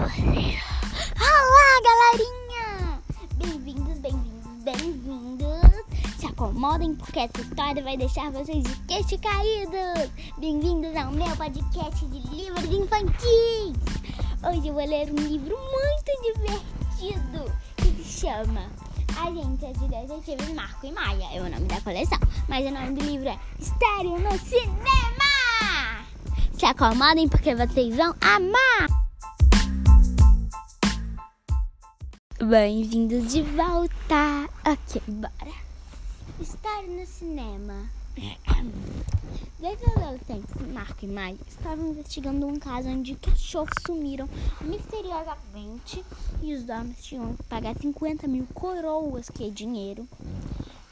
Olá, galerinha! Bem-vindos, bem-vindos, bem-vindos! Se acomodem porque essa história vai deixar vocês de queixo caídos! Bem-vindos ao meu podcast de livros infantis! Hoje eu vou ler um livro muito divertido que se chama Agência de Detetives Marco e Maia. É o nome da coleção, mas o nome do livro é Estéreo no Cinema! Se acomodem porque vocês vão amar! Bem-vindos de volta! Ok, bora! Estar no cinema. Dois adolescentes, Marco e Maia, estavam investigando um caso onde cachorros sumiram misteriosamente e os donos tinham que pagar 50 mil coroas, que é dinheiro,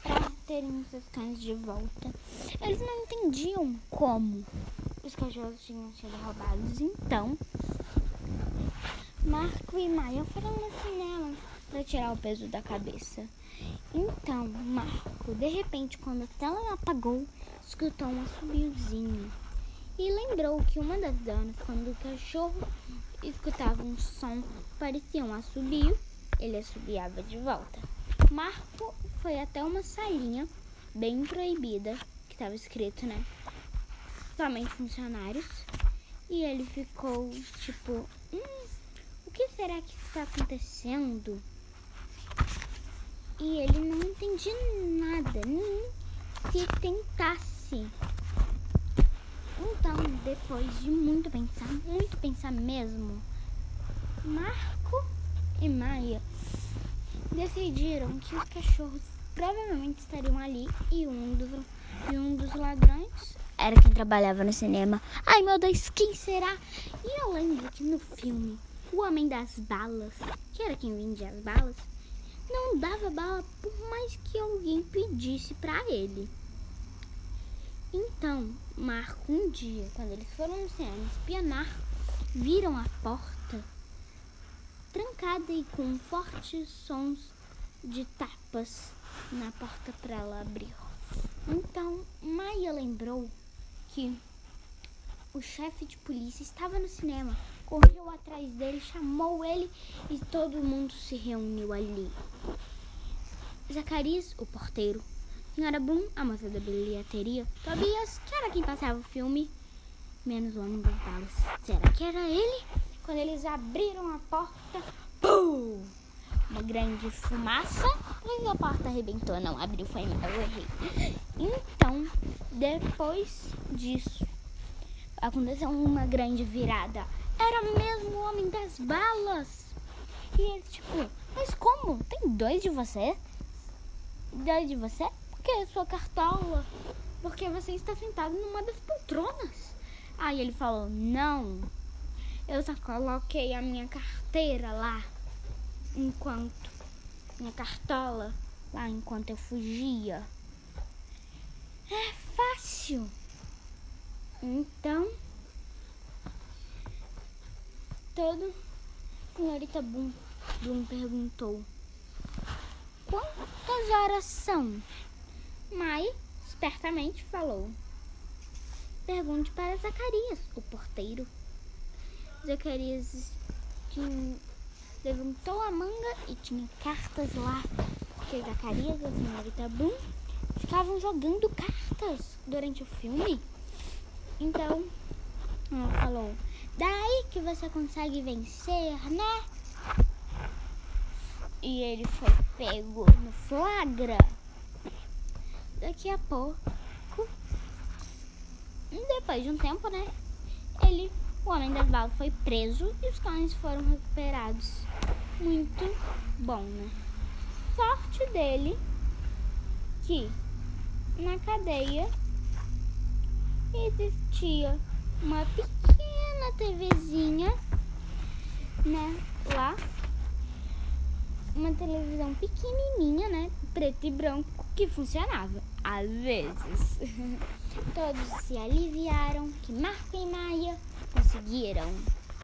para terem seus cães de volta. Eles não entendiam como os cachorros tinham sido roubados, então Marco e Maia foram no cinema para tirar o peso da cabeça. Então, Marco, de repente, quando a tela apagou, escutou um assobiozinho e lembrou que uma das donas, quando o cachorro escutava um som parecia um assobio, ele assobiava de volta. Marco foi até uma salinha bem proibida, que estava escrito, né? Somente funcionários. E ele ficou tipo, hum, o que será que está acontecendo? E ele não entendia nada, nem se tentasse. Então, depois de muito pensar, muito pensar mesmo, Marco e Maia decidiram que os cachorros provavelmente estariam ali e um dos, e um dos ladrões era quem trabalhava no cinema. Ai meu Deus, quem será? E eu lembro que no filme, o Homem das Balas, que era quem vendia as balas, não dava bala por mais que alguém pedisse para ele. Então, Marco, um dia, quando eles foram no cinema espionar, viram a porta trancada e com fortes sons de tapas na porta para ela abrir. Então, Maia lembrou que o chefe de polícia estava no cinema, correu atrás dele, chamou ele e todo mundo se reuniu ali. Zacarias, o porteiro, Senhora Boom, a moça da bilheteria, Tobias, que era quem passava o filme, menos o homem das balas. Será que era ele? Quando eles abriram a porta, pum! Uma grande fumaça, mas a porta arrebentou, não abriu, foi mal, eu errei. Então, depois disso, aconteceu uma grande virada. Era mesmo o homem das balas. E ele, tipo, mas como? Tem dois de você? Dois de você? Porque é sua cartola. Porque você está sentado numa das poltronas. Aí ele falou, não. Eu só coloquei a minha carteira lá enquanto minha cartola lá enquanto eu fugia. É fácil. Então, todo senhorita Boom, Boom perguntou: Quantas horas são? Mai espertamente falou: Pergunte para Zacarias, o porteiro. Zacarias tinha, levantou a manga e tinha cartas lá, porque Zacarias e a senhorita Boom ficavam jogando cartas durante o filme. Então, ela falou: Daí que você consegue vencer, né? E ele foi pego no flagra. Daqui a pouco, depois de um tempo, né? Ele, o homem das balas, foi preso e os cães foram recuperados. Muito bom, né? Sorte dele que na cadeia existia uma pequena TVzinha, né, lá. Uma televisão pequenininha, né, preto e branco, que funcionava. Às vezes. Todos se aliviaram que Marco e Maia conseguiram